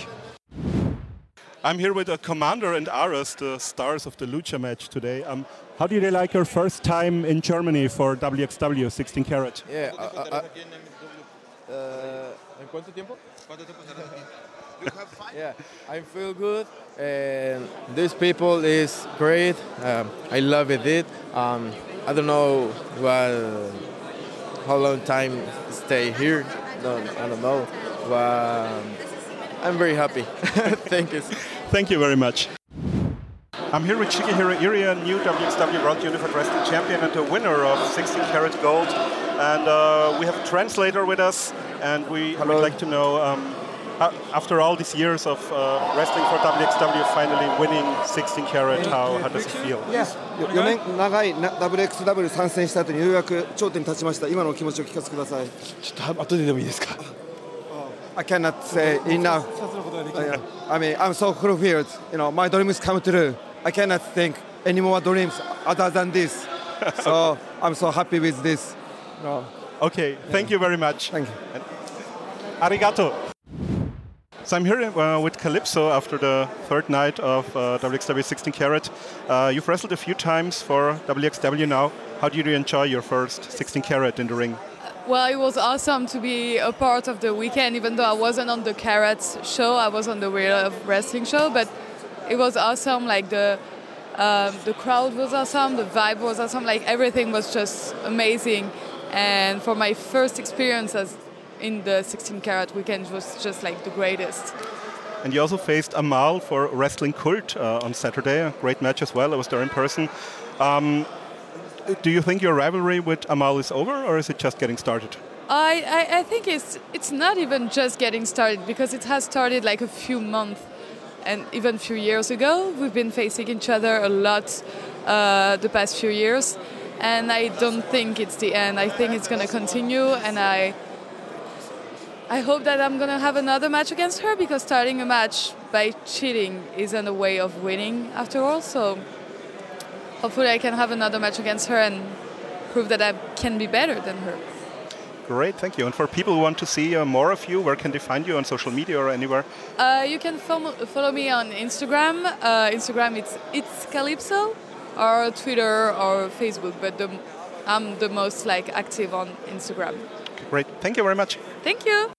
I'm here with a Komander and Aris, the stars of the Lucha match today. Um, how did you like your first time in Germany for WXW 16 Carat? Yeah, uh, uh, uh, ¿En yeah, I feel good. And these people is great. Um, I love it. Um, I don't know what, how long time stay here. Don't, I don't know. But I'm very happy. Thank you. Thank you very much. I'm here with Shigehiro Irie, new WXW World Unified Wrestling Champion and the winner of 16 karat gold. And uh, we have a translator with us, and we Hello. would like to know, um, after all these years of uh, wrestling for WXW, finally winning 16 karat, how, how does it feel? Yeah. 4年長い WXW 参戦した後にようやく頂点に立ちました。今のお気持ちを聞かせてください。ちょっと後ででもいいですか。I cannot say enough Uh, I mean I'm so fulfilled you know my dreams come true I cannot think any more dreams other than this so I'm so happy with this no. Okay, thank you very much. Thank you. And arigato. So I'm here uh, with Calypso after the third night of uh, WXW 16 Carat. Uh, you've wrestled a few times for WXW now. How did you enjoy your first 16 Carat in the ring? Well, it was awesome to be a part of the weekend, even though I wasn't on the Carrots show, I was on the of Wrestling show, but it was awesome. Like the um, the crowd was awesome, the vibe was awesome, like everything was just amazing. And for my first experience as in the 16 Carat weekend, was just like the greatest. And you also faced Amale for Wrestling Cult uh, on Saturday. A great match as well. I was there in person. Um, do you think your rivalry with Amale is over, or is it just getting started? I, I, I think it's it's not even just getting started because it has started like a few months and even a few years ago. We've been facing each other a lot uh, the past few years, and I don't think it's the end. I think it's going to continue, and I I hope that I'm going to have another match against her because starting a match by cheating isn't a way of winning after all. So hopefully, I can have another match against her and prove that I can be better than her. Great, thank you. And for people who want to see uh, more of you, where can they find you on social media or anywhere? Uh, you can follow, follow me on Instagram. Uh, Instagram it's it's Calypso, or Twitter or Facebook. But the, I'm the most like active on Instagram. Great, thank you very much. Thank you.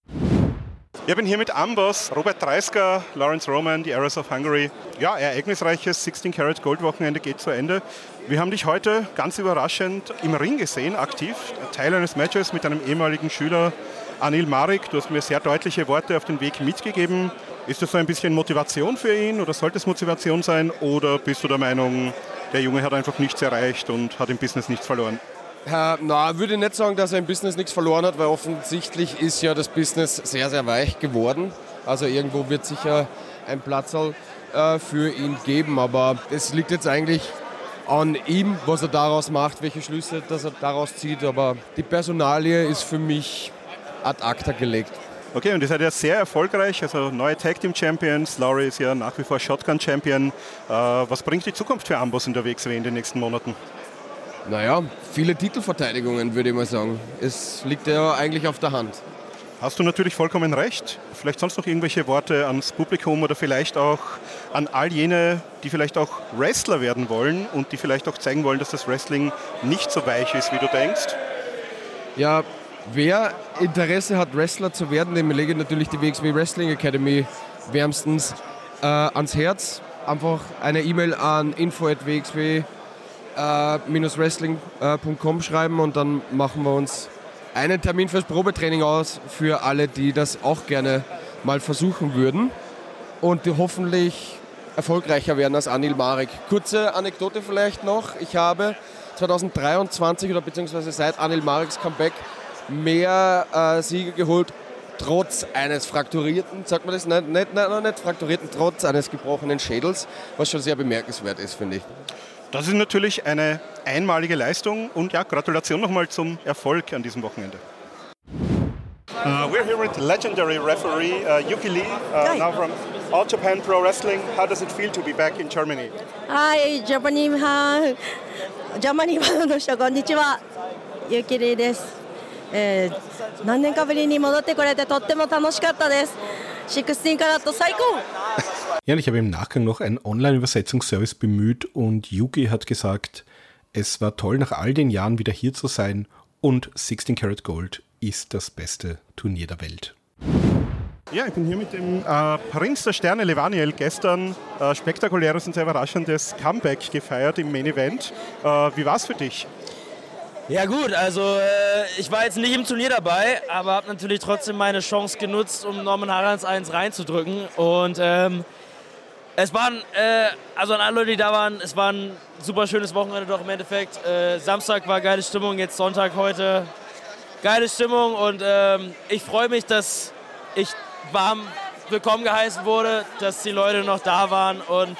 Ich bin hier mit Amboss, Robert Dreisker, Lawrence Roman, die Arrows of Hungary. Ja, ereignisreiches 16 Karat Gold Wochenende geht zu Ende. Wir haben dich heute ganz überraschend im Ring gesehen, aktiv. Teil eines Matches mit einem ehemaligen Schüler, Anil Marik. Du hast mir sehr deutliche Worte auf den Weg mitgegeben. Ist das so ein bisschen Motivation für ihn oder sollte es Motivation sein? Oder bist du der Meinung, der Junge hat einfach nichts erreicht und hat im Business nichts verloren? Ja, na, würde nicht sagen, dass er im Business nichts verloren hat, weil offensichtlich ist ja das Business sehr, sehr weich geworden. Also irgendwo wird sicher ein Platz äh, für ihn geben, aber es liegt jetzt eigentlich an ihm, was er daraus macht, welche Schlüsse dass er daraus zieht. Aber die Personalie ist für mich ad acta gelegt. Okay, und ihr seid ja sehr erfolgreich, also neue Tag Team Champions, Laurie ist ja nach wie vor Shotgun Champion. Äh, was bringt die Zukunft für Ambos WXW in den nächsten Monaten? Naja, viele Titelverteidigungen, würde ich mal sagen. Es liegt ja eigentlich auf der Hand. Hast du natürlich vollkommen recht. Vielleicht sonst noch irgendwelche Worte ans Publikum oder vielleicht auch an all jene, die vielleicht auch Wrestler werden wollen und die vielleicht auch zeigen wollen, dass das Wrestling nicht so weich ist, wie du denkst? Ja, wer Interesse hat, Wrestler zu werden, dem lege ich natürlich die WXW Wrestling Academy wärmstens äh, ans Herz. Einfach eine E-Mail an info.wxw-wrestling.com äh, schreiben und dann machen wir uns einen Termin fürs Probetraining aus für alle, die das auch gerne mal versuchen würden und die hoffentlich erfolgreicher werden als Anil Marek. Kurze Anekdote vielleicht noch. Ich habe 2023 oder beziehungsweise seit Anil Mareks Comeback mehr äh, Siege geholt, trotz eines frakturierten, sagt man das nicht, nicht, nicht, nicht frakturierten, trotz eines gebrochenen Schädels, was schon sehr bemerkenswert ist, finde ich. Das ist natürlich eine einmalige Leistung und ja, Gratulation nochmal zum Erfolg an diesem Wochenende. Uh, we're here with legendary referee uh, Yuki Lee, uh, now from All Japan Pro Wrestling. How does it feel to be back in Germany? Hi, Japanese ジャマニーファンの人こんにちは。ゆきりです、えー。何年かぶりに戻ってこれてとっても楽しかったです。16カラット最高 Ja, ich habe im Nachgang noch einen Online-Übersetzungsservice bemüht und Yuki hat gesagt, es war toll, nach all den Jahren wieder hier zu sein und 16 Karat Gold ist das beste Turnier der Welt. Ja, ich bin hier mit dem äh, Prinz der Sterne Levaniel gestern äh, spektakuläres und sehr überraschendes Comeback gefeiert im Main Event. Äh, wie war es für dich? Ja gut, also äh, ich war jetzt nicht im Turnier dabei, aber habe natürlich trotzdem meine Chance genutzt, um Norman Harans 1 reinzudrücken. Und ähm, es waren, äh, also an alle Leute, die da waren, es war ein super schönes Wochenende doch im Endeffekt. Äh, Samstag war geile Stimmung, jetzt Sonntag heute geile Stimmung und ähm, ich freue mich, dass ich warm willkommen geheißen wurde, dass die Leute noch da waren und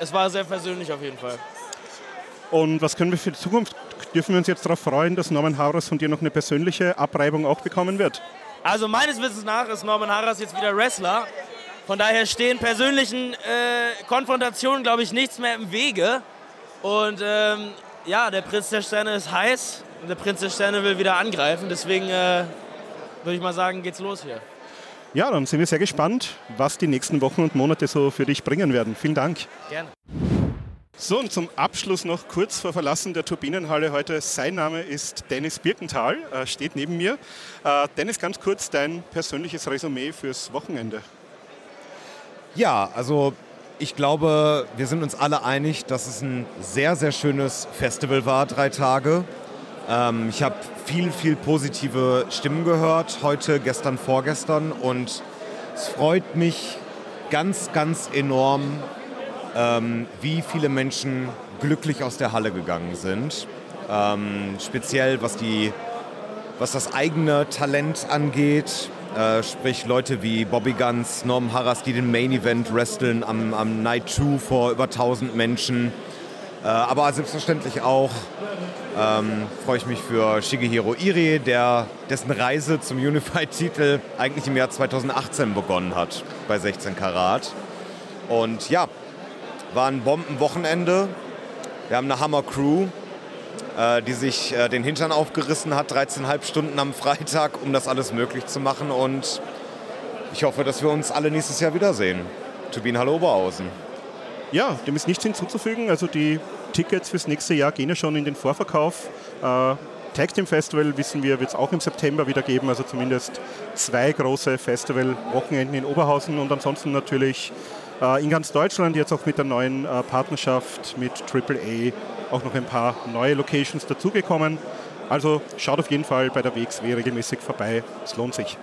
es war sehr persönlich auf jeden Fall. Und was können wir für die Zukunft? Dürfen wir uns jetzt darauf freuen, dass Norman Harras von dir noch eine persönliche Abreibung auch bekommen wird? Also meines Wissens nach ist Norman Harras jetzt wieder Wrestler von daher stehen persönlichen äh, Konfrontationen, glaube ich, nichts mehr im Wege. Und ähm, ja, der Prinz der Sterne ist heiß und der Prinz der Sterne will wieder angreifen. Deswegen äh, würde ich mal sagen, geht's los hier. Ja, dann sind wir sehr gespannt, was die nächsten Wochen und Monate so für dich bringen werden. Vielen Dank. Gerne. So, und zum Abschluss noch kurz vor Verlassen der Turbinenhalle heute. Sein Name ist Dennis Birkenthal, äh, steht neben mir. Äh, Dennis, ganz kurz dein persönliches Resümee fürs Wochenende. Ja, also ich glaube, wir sind uns alle einig, dass es ein sehr, sehr schönes Festival war, drei Tage. Ähm, ich habe viel, viel positive Stimmen gehört, heute, gestern, vorgestern. Und es freut mich ganz, ganz enorm, ähm, wie viele Menschen glücklich aus der Halle gegangen sind. Ähm, speziell was, die, was das eigene Talent angeht, äh, sprich Leute wie Bobby Guns, Norm Harras, die den Main Event wresteln am, am Night 2 vor über 1000 Menschen. Äh, aber selbstverständlich auch ähm, freue ich mich für Shigehiro Irie, der, dessen Reise zum Unified-Titel eigentlich im Jahr 2018 begonnen hat bei 16 Karat. Und ja, war ein Bombenwochenende. Wir haben eine Hammer-Crew. Äh, die sich äh, den Hintern aufgerissen hat, 13,5 Stunden am Freitag, um das alles möglich zu machen. Und ich hoffe, dass wir uns alle nächstes Jahr wiedersehen. Turbin, hallo Oberhausen. Ja, dem ist nichts hinzuzufügen. Also die Tickets fürs nächste Jahr gehen ja schon in den Vorverkauf. Äh, Tag Team Festival wissen wir, wird es auch im September wieder geben, also zumindest zwei große Festival-Wochenenden in Oberhausen und ansonsten natürlich in ganz Deutschland, jetzt auch mit der neuen äh, Partnerschaft mit AAA auch noch ein paar neue Locations dazugekommen. Also schaut auf jeden Fall bei der WXW regelmäßig vorbei, es lohnt sich.